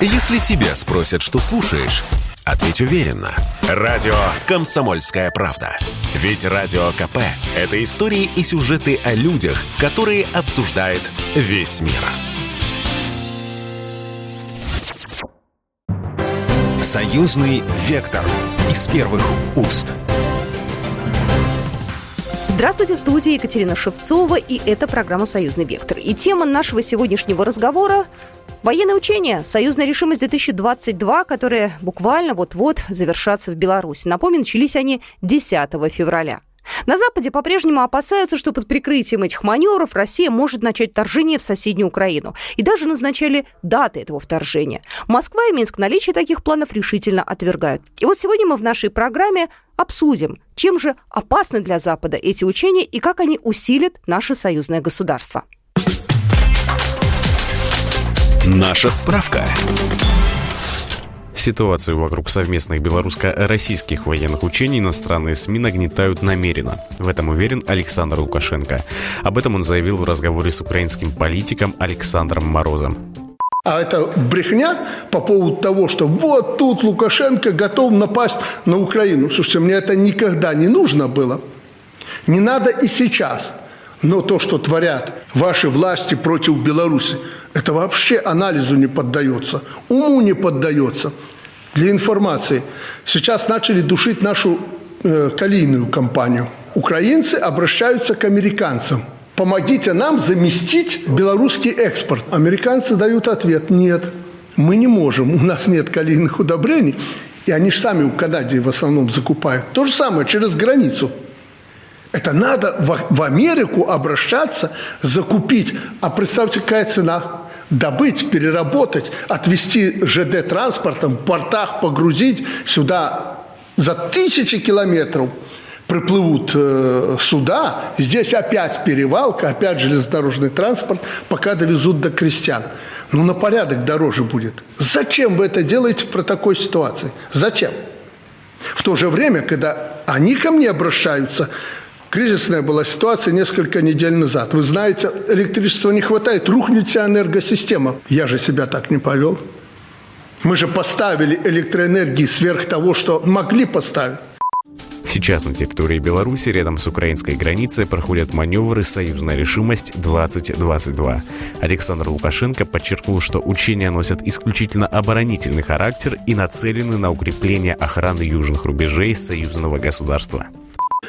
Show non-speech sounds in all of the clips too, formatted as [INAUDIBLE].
Если тебя спросят, что слушаешь, ответь уверенно. Радио «Комсомольская правда». Ведь Радио КП – это истории и сюжеты о людях, которые обсуждает весь мир. Союзный вектор из первых уст. Здравствуйте, в студии Екатерина Шевцова, и это программа «Союзный вектор». И тема нашего сегодняшнего разговора Военные учения «Союзная решимость-2022», которые буквально вот-вот завершатся в Беларуси. Напомню, начались они 10 февраля. На Западе по-прежнему опасаются, что под прикрытием этих маневров Россия может начать вторжение в соседнюю Украину. И даже назначали даты этого вторжения. Москва и Минск наличие таких планов решительно отвергают. И вот сегодня мы в нашей программе обсудим, чем же опасны для Запада эти учения и как они усилят наше союзное государство. Наша справка. Ситуацию вокруг совместных белорусско-российских военных учений иностранные СМИ нагнетают намеренно. В этом уверен Александр Лукашенко. Об этом он заявил в разговоре с украинским политиком Александром Морозом. А это брехня по поводу того, что вот тут Лукашенко готов напасть на Украину. Слушайте, мне это никогда не нужно было. Не надо и сейчас. Но то, что творят ваши власти против Беларуси, это вообще анализу не поддается, уму не поддается. Для информации, сейчас начали душить нашу э, калийную компанию. Украинцы обращаются к американцам. Помогите нам заместить белорусский экспорт. Американцы дают ответ, нет, мы не можем, у нас нет калийных удобрений. И они же сами в Канаде в основном закупают. То же самое через границу. Это надо в, Америку обращаться, закупить. А представьте, какая цена добыть, переработать, отвезти ЖД транспортом, в портах погрузить сюда за тысячи километров приплывут э, суда, здесь опять перевалка, опять железнодорожный транспорт, пока довезут до крестьян. Ну, на порядок дороже будет. Зачем вы это делаете про такой ситуации? Зачем? В то же время, когда они ко мне обращаются, Кризисная была ситуация несколько недель назад. Вы знаете, электричества не хватает, рухнет вся энергосистема. Я же себя так не повел. Мы же поставили электроэнергии сверх того, что могли поставить. Сейчас на территории Беларуси рядом с украинской границей проходят маневры «Союзная решимость-2022». Александр Лукашенко подчеркнул, что учения носят исключительно оборонительный характер и нацелены на укрепление охраны южных рубежей союзного государства.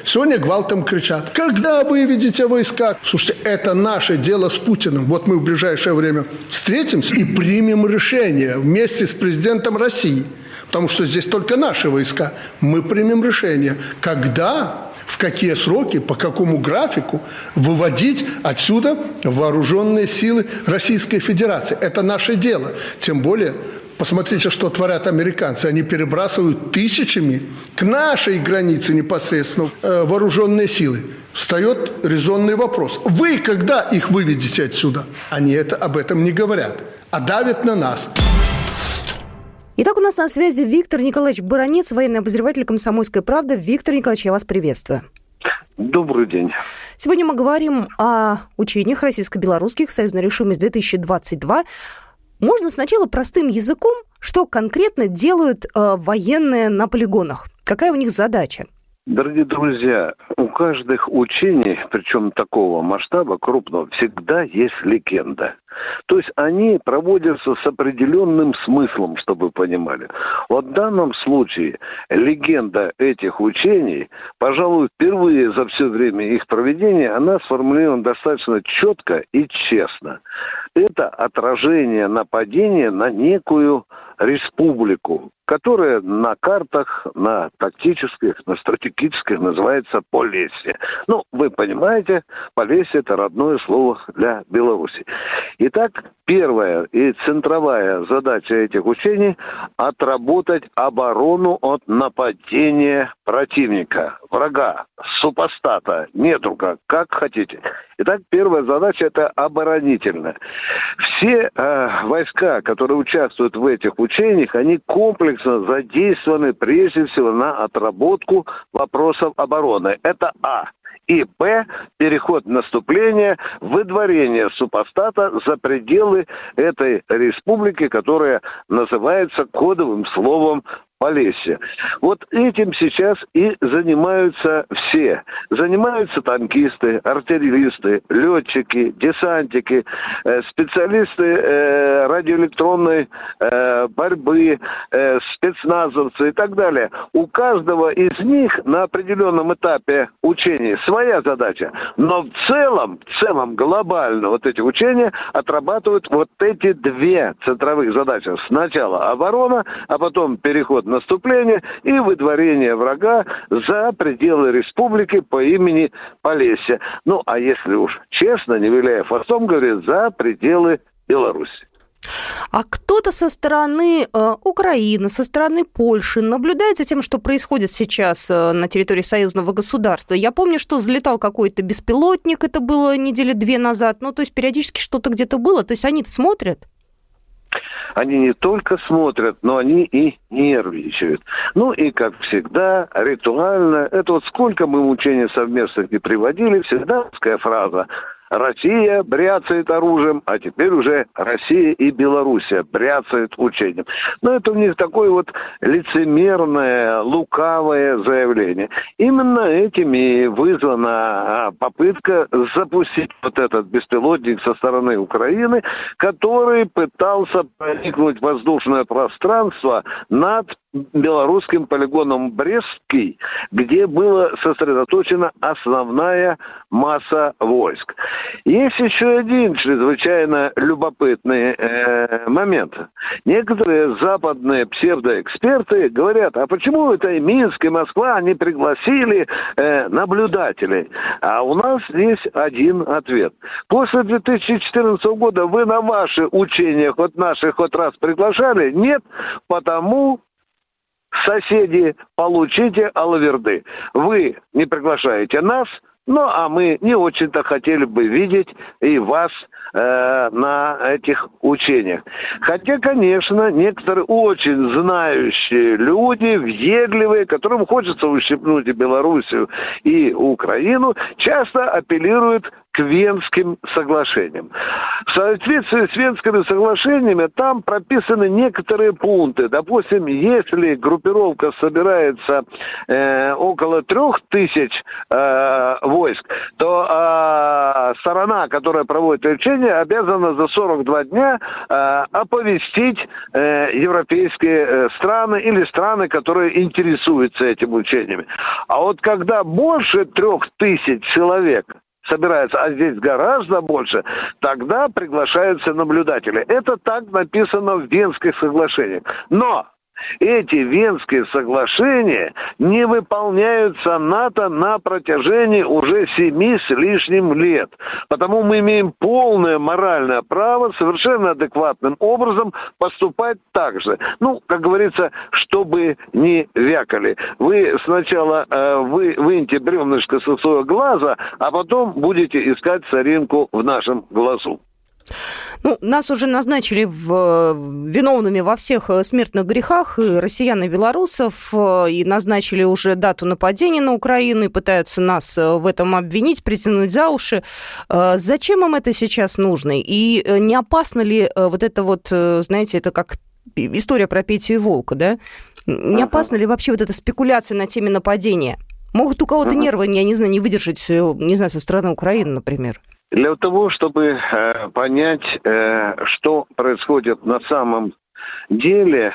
Сегодня гвалтом кричат, когда выведете войска? Слушайте, это наше дело с Путиным. Вот мы в ближайшее время встретимся и примем решение вместе с президентом России. Потому что здесь только наши войска. Мы примем решение, когда в какие сроки, по какому графику выводить отсюда вооруженные силы Российской Федерации. Это наше дело. Тем более Посмотрите, что творят американцы. Они перебрасывают тысячами к нашей границе непосредственно э, вооруженные силы. Встает резонный вопрос. Вы когда их выведете отсюда? Они это, об этом не говорят, а давят на нас. Итак, у нас на связи Виктор Николаевич Баранец, военный обозреватель «Комсомольской правды». Виктор Николаевич, я вас приветствую. Добрый день. Сегодня мы говорим о учениях российско-белорусских «Союзная решимость-2022». Можно сначала простым языком, что конкретно делают э, военные на полигонах? Какая у них задача? Дорогие друзья, у каждых учений, причем такого масштаба, крупного, всегда есть легенда. То есть они проводятся с определенным смыслом, чтобы вы понимали. Вот в данном случае легенда этих учений, пожалуй, впервые за все время их проведения, она сформулирована достаточно четко и честно. Это отражение нападения на некую республику, которая на картах, на тактических, на стратегических называется Полесье. Ну, вы понимаете, Полесье – это родное слово для Беларуси. Итак, первая и центровая задача этих учений – отработать оборону от нападения противника, врага, супостата, недруга, как хотите. Итак, первая задача – это оборонительная. Все э, войска, которые участвуют в этих учениях, они комплексно задействованы прежде всего на отработку вопросов обороны. Это А. И П. Переход наступления, выдворение супостата за пределы этой республики, которая называется кодовым словом Полесье. Вот этим сейчас и занимаются все. Занимаются танкисты, артиллеристы, летчики, десантики, э, специалисты э, радиоэлектронной э, борьбы, спецназовцы и так далее. У каждого из них на определенном этапе учений своя задача. Но в целом, в целом глобально вот эти учения отрабатывают вот эти две центровых задачи. Сначала оборона, а потом переход наступления и выдворение врага за пределы республики по имени Полесье. Ну, а если уж честно, не виляя фастом, говорит, за пределы Беларуси. А кто-то со стороны э, Украины, со стороны Польши наблюдает за тем, что происходит сейчас э, на территории союзного государства. Я помню, что взлетал какой-то беспилотник, это было недели две назад. Ну, то есть периодически что-то где-то было. То есть они смотрят? Они не только смотрят, но они и нервничают. Ну и, как всегда, ритуально, это вот сколько мы учений совместных не приводили, всегда фраза Россия бряцает оружием, а теперь уже Россия и Белоруссия бряцают учением. Но это у них такое вот лицемерное, лукавое заявление. Именно этим и вызвана а, попытка запустить вот этот беспилотник со стороны Украины, который пытался проникнуть в воздушное пространство над белорусским полигоном Брестский, где была сосредоточена основная масса войск. Есть еще один чрезвычайно любопытный э, момент. Некоторые западные псевдоэксперты говорят, а почему это и Минск, и Москва не пригласили э, наблюдателей? А у нас есть один ответ. После 2014 года вы на ваши учения хоть наших хоть раз приглашали? Нет, потому соседи, получите алаверды. Вы не приглашаете нас, ну, а мы не очень-то хотели бы видеть и вас э, на этих учениях. Хотя, конечно, некоторые очень знающие люди, въедливые, которым хочется ущипнуть и Белоруссию, и Украину, часто апеллируют к Венским соглашениям. В соответствии с Венскими соглашениями там прописаны некоторые пункты. Допустим, если группировка собирается э, около трех тысяч э, войск, то э, сторона, которая проводит лечение, обязана за 42 дня э, оповестить э, европейские э, страны или страны, которые интересуются этим учениями. А вот когда больше трех тысяч человек собирается, а здесь гораздо больше, тогда приглашаются наблюдатели. Это так написано в Венских соглашениях. Но эти Венские соглашения не выполняются НАТО на протяжении уже семи с лишним лет. Потому мы имеем полное моральное право совершенно адекватным образом поступать так же. Ну, как говорится, чтобы не вякали. Вы сначала э, вы выньте бревнышко со своего глаза, а потом будете искать соринку в нашем глазу. Ну, нас уже назначили в, виновными во всех э, смертных грехах и россиян, и белорусов, э, и назначили уже дату нападения на Украину, и пытаются нас э, в этом обвинить, притянуть за уши. Зачем им это сейчас нужно? И не опасно ли вот это вот, знаете, это как история про Петю и Волка, да? Не опасно ли вообще вот эта спекуляция на теме нападения? Могут у кого-то нервы, я не знаю, не выдержать, не знаю, со стороны Украины, например. Для того, чтобы э, понять, э, что происходит на самом деле,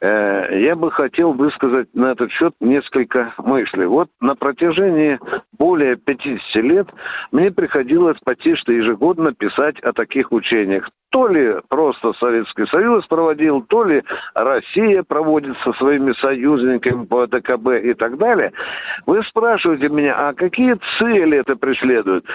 э, я бы хотел высказать на этот счет несколько мыслей. Вот на протяжении более 50 лет мне приходилось почти что ежегодно писать о таких учениях. То ли просто Советский Союз проводил, то ли Россия проводит со своими союзниками по ДКБ и так далее. Вы спрашиваете меня, а какие цели это преследует?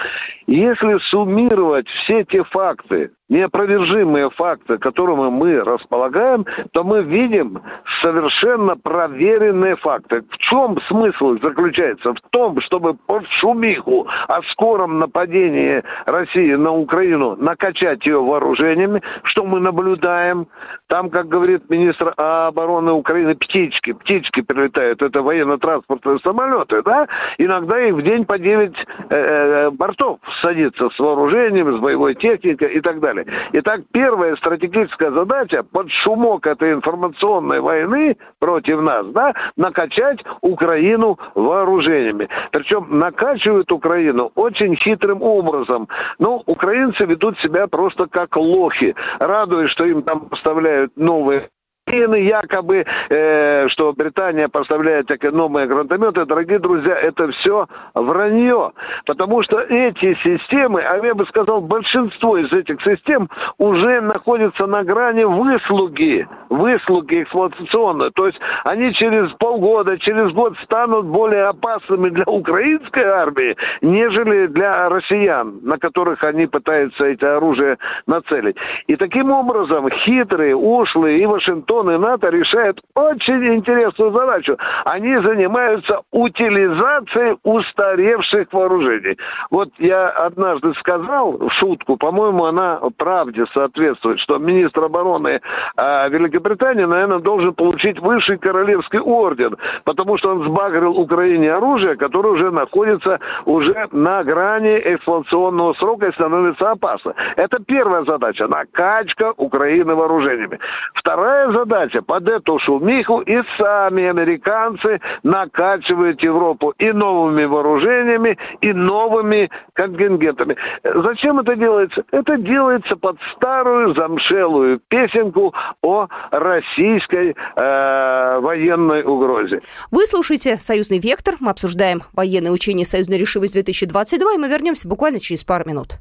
Если суммировать все те факты, неопровержимые факты, которыми мы располагаем, то мы видим совершенно проверенные факты. В чем смысл заключается? В том, чтобы под шумиху о скором нападении России на Украину накачать ее вооружением вооружениями, что мы наблюдаем. Там, как говорит министр обороны Украины, птички, птички прилетают, это военно-транспортные самолеты, да, иногда их в день по 9 э, э, бортов садится с вооружением, с боевой техникой и так далее. Итак, первая стратегическая задача под шумок этой информационной войны против нас, да, накачать Украину вооружениями. Причем накачивают Украину очень хитрым образом. Ну, украинцы ведут себя просто как лохи, радуясь, что им там поставляют новые якобы, э, что Британия поставляет новые гранатометы, дорогие друзья, это все вранье. Потому что эти системы, а я бы сказал, большинство из этих систем уже находятся на грани выслуги, выслуги эксплуатационной. То есть они через полгода, через год станут более опасными для украинской армии, нежели для россиян, на которых они пытаются эти оружия нацелить. И таким образом хитрые, ушлые и Вашингтон Вашингтон и НАТО решают очень интересную задачу. Они занимаются утилизацией устаревших вооружений. Вот я однажды сказал в шутку, по-моему, она правде соответствует, что министр обороны э, Великобритании, наверное, должен получить высший королевский орден, потому что он сбагрил Украине оружие, которое уже находится уже на грани эксплуатационного срока и становится опасно. Это первая задача – накачка Украины вооружениями. Вторая задача задача под эту шумиху и сами американцы накачивают Европу и новыми вооружениями, и новыми контингентами. Зачем это делается? Это делается под старую замшелую песенку о российской э, военной угрозе. Вы слушаете «Союзный вектор». Мы обсуждаем военные учения «Союзная решимость-2022», и мы вернемся буквально через пару минут.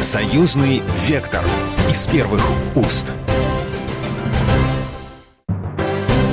«Союзный вектор» из первых уст.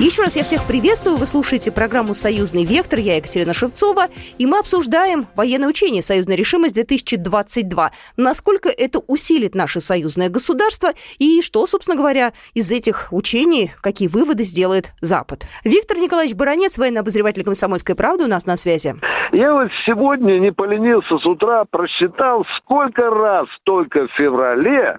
Еще раз я всех приветствую. Вы слушаете программу «Союзный вектор». Я Екатерина Шевцова. И мы обсуждаем военное учение «Союзная решимость-2022». Насколько это усилит наше союзное государство и что, собственно говоря, из этих учений, какие выводы сделает Запад. Виктор Николаевич Баранец, военный обозреватель «Комсомольской правды» у нас на связи. Я вот сегодня не поленился с утра, просчитал, сколько раз только в феврале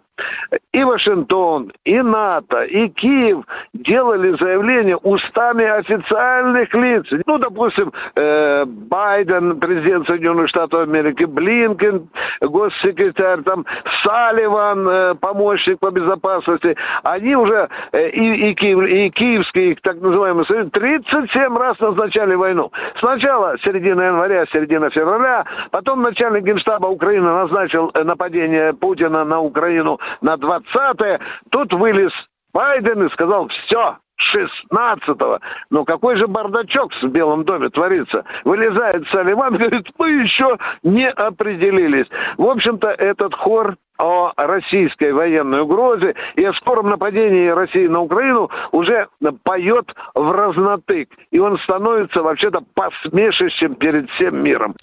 и Вашингтон, и НАТО, и Киев делали заявления устами официальных лиц. Ну, допустим, э, Байден, президент Соединенных Штатов Америки, Блинкен, госсекретарь, там, Салливан, э, помощник по безопасности. Они уже, э, и, и, Киев, и Киевский, так называемый Союз, 37 раз назначали войну. Сначала середина января, середина февраля, потом начальник генштаба Украины назначил э, нападение Путина на Украину на 20-е. Тут вылез Байден и сказал, все, 16-го. Но какой же бардачок в Белом доме творится? Вылезает Салливан, [LAUGHS] говорит, мы еще не определились. В общем-то, этот хор о российской военной угрозе и о скором нападении России на Украину уже поет в разнотык. И он становится вообще-то посмешищем перед всем миром.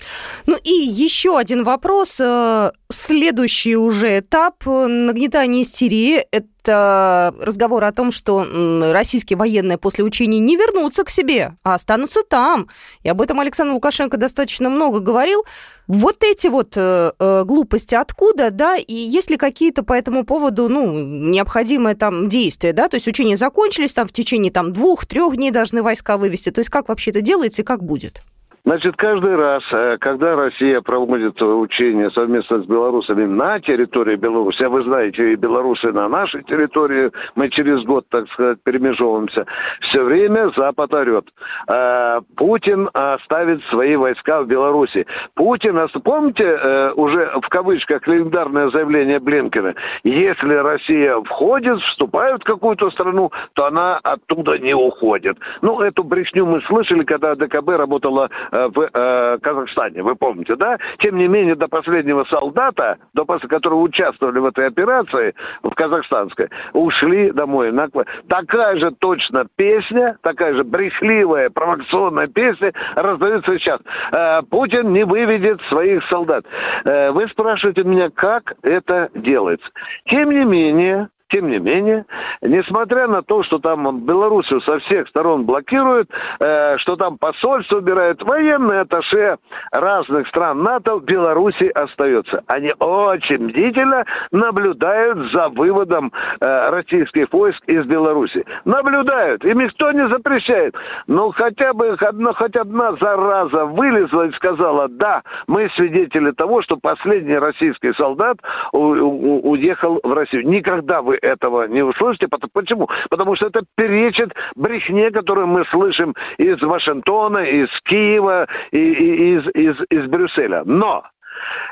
Ну и еще один вопрос. Э, следующий уже этап нагнетания истерии – это разговор о том, что российские военные после учений не вернутся к себе, а останутся там. И об этом Александр Лукашенко достаточно много говорил. Вот эти вот э, э, глупости откуда, да, и есть ли какие-то по этому поводу, ну, необходимые там действия, да, то есть учения закончились, там в течение там двух-трех дней должны войска вывести, то есть как вообще это делается и как будет? Значит, каждый раз, э, когда Россия проводит учения совместно с белорусами на территории Беларуси, а вы знаете, и белорусы на нашей территории, мы через год, так сказать, перемежевываемся, все время Запад орет. Э, Путин оставит свои войска в Беларуси. Путин, помните э, уже в кавычках легендарное заявление Блинкина, если Россия входит, вступает в какую-то страну, то она оттуда не уходит. Ну, эту брехню мы слышали, когда ДКБ работала в э, Казахстане, вы помните, да? Тем не менее, до последнего солдата, до после которого участвовали в этой операции, в казахстанской, ушли домой. Такая же точно песня, такая же брехливая, провокационная песня раздается сейчас. Э, Путин не выведет своих солдат. Вы спрашиваете меня, как это делается. Тем не менее, тем не менее, несмотря на то, что там Белоруссию со всех сторон блокируют, э, что там посольство убирают, военные атташе разных стран НАТО в Беларуси остается. Они очень бдительно наблюдают за выводом э, российских войск из Беларуси. Наблюдают, им никто не запрещает. Но хотя бы одна, хоть одна зараза вылезла и сказала, да, мы свидетели того, что последний российский солдат у, у, уехал в Россию. Никогда вы этого не услышите. Почему? Потому что это перечит брехне, которую мы слышим из Вашингтона, из Киева и, и из, из, из Брюсселя. Но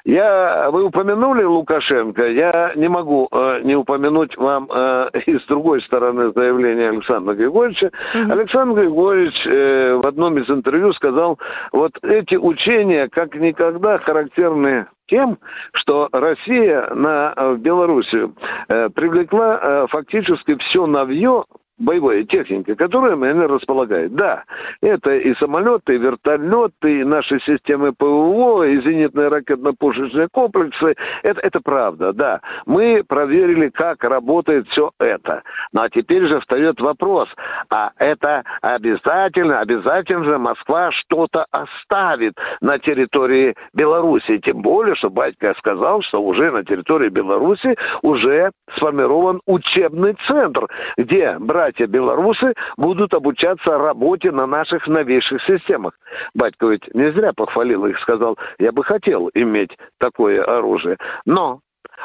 я, вы упомянули Лукашенко, я не могу э, не упомянуть вам э, [LAUGHS] и с другой стороны заявления Александра Григорьевича. Угу. Александр Григорьевич э, в одном из интервью сказал, вот эти учения как никогда характерны тем, что Россия на, в Белоруссию э, привлекла э, фактически все навье боевой техники, которой они располагают. Да, это и самолеты, и вертолеты, и наши системы ПВО, и зенитные ракетно-пушечные комплексы. Это, это правда, да. Мы проверили, как работает все это. Ну а теперь же встает вопрос, а это обязательно, обязательно же Москва что-то оставит на территории Беларуси. Тем более, что батька сказал, что уже на территории Беларуси уже сформирован учебный центр, где брать братья-белорусы будут обучаться работе на наших новейших системах. Батько ведь не зря похвалил их, сказал, я бы хотел иметь такое оружие. Но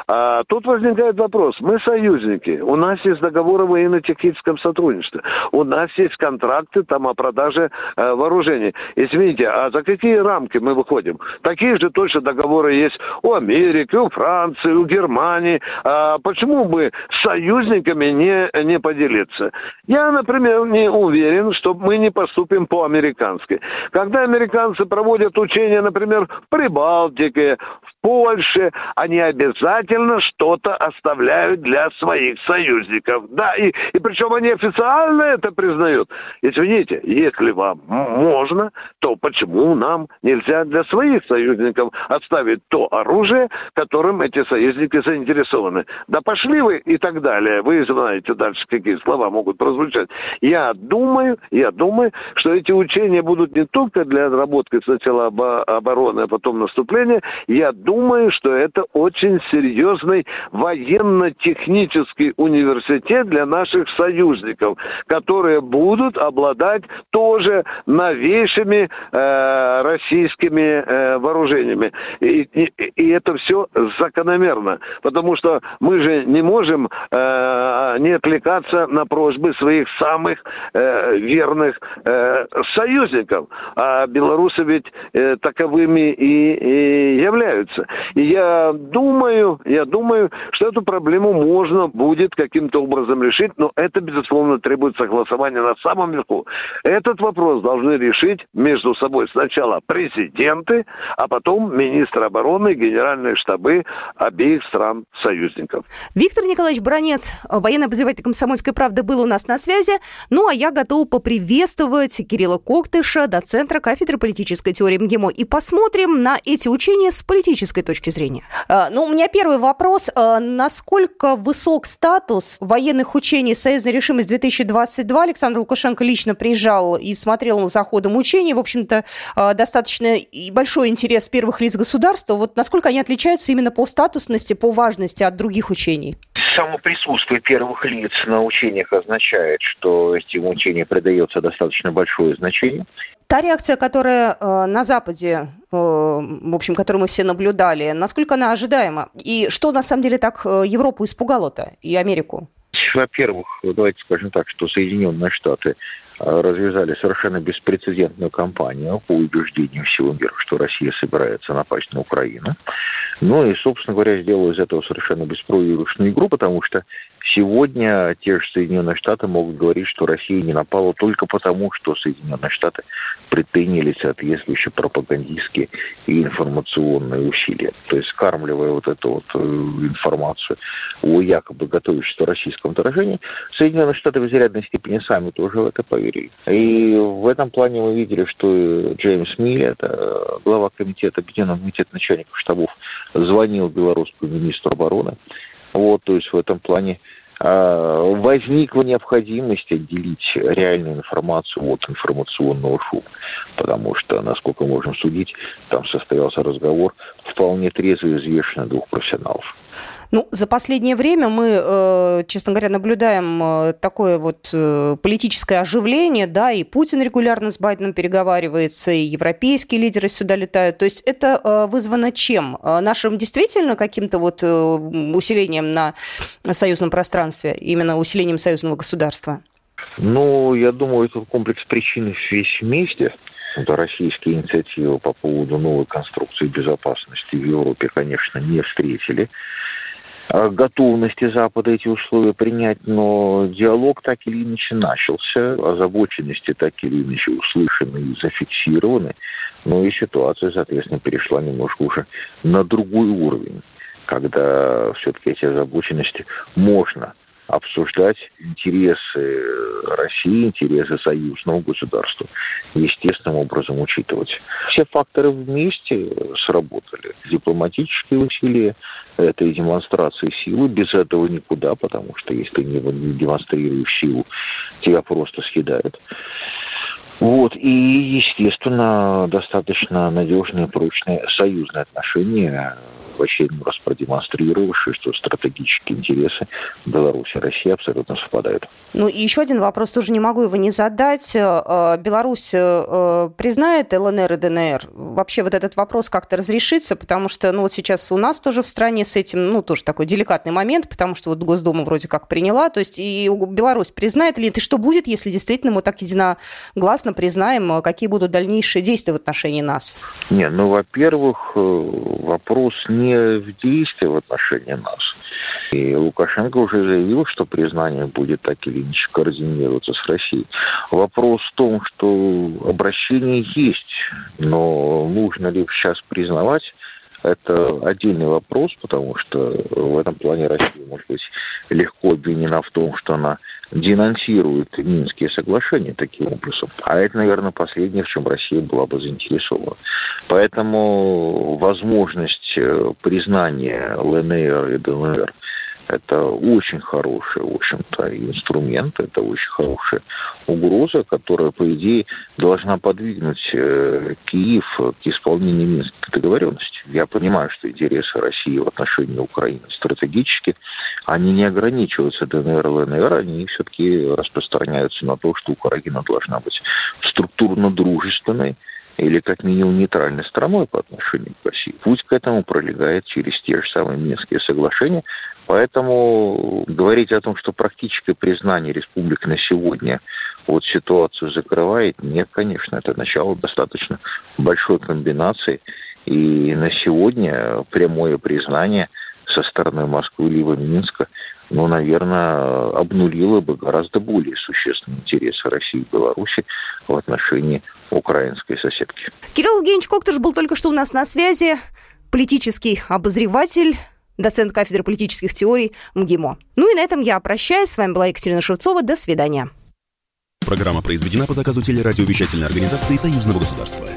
а, тут возникает вопрос. Мы союзники. У нас есть договоры о военно-техническом сотрудничестве. У нас есть контракты там о продаже э, вооружений. Извините, а за какие рамки мы выходим? Такие же точно договоры есть у Америки, у Франции, у Германии. А почему бы с союзниками не, не поделиться? Я, например, не уверен, что мы не поступим по-американски. Когда американцы проводят учения, например, в Прибалтике, в Польше, они обязательно обязательно что-то оставляют для своих союзников. Да, и, и причем они официально это признают. Извините, если вам можно, то почему нам нельзя для своих союзников оставить то оружие, которым эти союзники заинтересованы? Да пошли вы и так далее. Вы знаете дальше, какие слова могут прозвучать. Я думаю, я думаю, что эти учения будут не только для отработки сначала обороны, а потом наступления. Я думаю, что это очень серьезно серьезный военно-технический университет для наших союзников, которые будут обладать тоже новейшими э, российскими э, вооружениями. И, и, и это все закономерно, потому что мы же не можем э, не отвлекаться на просьбы своих самых э, верных э, союзников, а белорусы ведь э, таковыми и, и являются. И я думаю, я думаю, что эту проблему можно будет каким-то образом решить, но это, безусловно, требует согласования на самом верху. Этот вопрос должны решить между собой сначала президенты, а потом министр обороны, генеральные штабы обеих стран-союзников. Виктор Николаевич Бронец, военный обозреватель «Комсомольской правды», был у нас на связи. Ну, а я готова поприветствовать Кирилла Коктыша, доцентра кафедры политической теории МГИМО. И посмотрим на эти учения с политической точки зрения. А, ну, у меня первый Первый вопрос. Э, насколько высок статус военных учений «Союзная решимость 2022»? Александр Лукашенко лично приезжал и смотрел за ходом учений. В общем-то, э, достаточно большой интерес первых лиц государства. Вот насколько они отличаются именно по статусности, по важности от других учений? Само присутствие первых лиц на учениях означает, что этим учениям придается достаточно большое значение. Та реакция, которая э, на Западе, э, в общем, которую мы все наблюдали, насколько она ожидаема? И что на самом деле так э, Европу испугало-то и Америку? Во-первых, давайте скажем так, что Соединенные Штаты развязали совершенно беспрецедентную кампанию по убеждению всего мира, что Россия собирается напасть на Украину. Ну и, собственно говоря, сделал из этого совершенно беспроигрышную игру, потому что Сегодня те же Соединенные Штаты могут говорить, что Россия не напала только потому, что Соединенные Штаты предприняли соответствующие пропагандистские и информационные усилия. То есть скармливая вот эту вот э, информацию о якобы готовящемся российском вторжении, Соединенные Штаты в изрядной степени сами тоже в это поверили. И в этом плане мы видели, что Джеймс Милли, это глава комитета, Объединенного комитета начальников штабов, звонил белорусскому министру обороны вот, то есть в этом плане а, возникла необходимость отделить реальную информацию от информационного шума. Потому что, насколько можем судить, там состоялся разговор вполне трезво и взвешенно двух профессионалов. Ну, за последнее время мы, э, честно говоря, наблюдаем э, такое вот э, политическое оживление, да, и Путин регулярно с Байденом переговаривается, и европейские лидеры сюда летают. То есть это вызвано чем? Нашим действительно каким-то вот усилением на союзном пространстве, именно усилением союзного государства? Ну, я думаю, это комплекс причин весь вместе. Это российские инициативы по поводу новой конструкции безопасности в Европе, конечно, не встретили. Готовности Запада эти условия принять, но диалог так или иначе начался, озабоченности так или иначе услышаны и зафиксированы, но и ситуация, соответственно, перешла немножко уже на другой уровень, когда все-таки эти озабоченности можно обсуждать интересы России, интересы союзного государства, естественным образом учитывать. Все факторы вместе сработали. Дипломатические усилия, это и демонстрации силы. Без этого никуда, потому что если ты не демонстрируешь силу, тебя просто съедают. Вот, и, естественно, достаточно надежные, прочные союзные отношения в очередной раз продемонстрировавший, что стратегические интересы Беларуси и России абсолютно совпадают. Ну и еще один вопрос, тоже не могу его не задать. Э, Беларусь э, признает ЛНР и ДНР? Вообще вот этот вопрос как-то разрешится, потому что ну вот сейчас у нас тоже в стране с этим, ну тоже такой деликатный момент, потому что вот Госдума вроде как приняла, то есть и Беларусь признает или это что будет, если действительно мы так единогласно признаем, какие будут дальнейшие действия в отношении нас? Не, ну, во-первых, э, вопрос не в действии в отношении нас. И Лукашенко уже заявил, что признание будет так или иначе координироваться с Россией. Вопрос в том, что обращение есть, но нужно ли сейчас признавать, это отдельный вопрос, потому что в этом плане Россия может быть легко обвинена в том, что она денонсирует Минские соглашения таким образом. А это, наверное, последнее, в чем Россия была бы заинтересована. Поэтому возможность э, признания ЛНР и ДНР это очень хороший, в общем-то, инструмент, это очень хорошая угроза, которая, по идее, должна подвигнуть э, Киев к исполнению Минской договоренности. Я понимаю, что интересы России в отношении Украины стратегически, они не ограничиваются ДНР, ЛНР, они все-таки распространяются на то, что Украина должна быть структурно дружественной, или как минимум нейтральной страной по отношению к России. Путь к этому пролегает через те же самые Минские соглашения, Поэтому говорить о том, что практическое признание республик на сегодня вот ситуацию закрывает, нет, конечно, это начало достаточно большой комбинации. И на сегодня прямое признание со стороны Москвы либо Минска, ну, наверное, обнулило бы гораздо более существенные интересы России и Беларуси в отношении украинской соседки. Кирилл Евгеньевич Коктыш был только что у нас на связи, политический обозреватель доцент кафедры политических теорий МГИМО. Ну и на этом я прощаюсь. С вами была Екатерина Шевцова. До свидания. Программа произведена по заказу телерадиовещательной организации Союзного государства.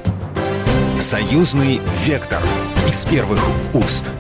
Союзный вектор из первых уст.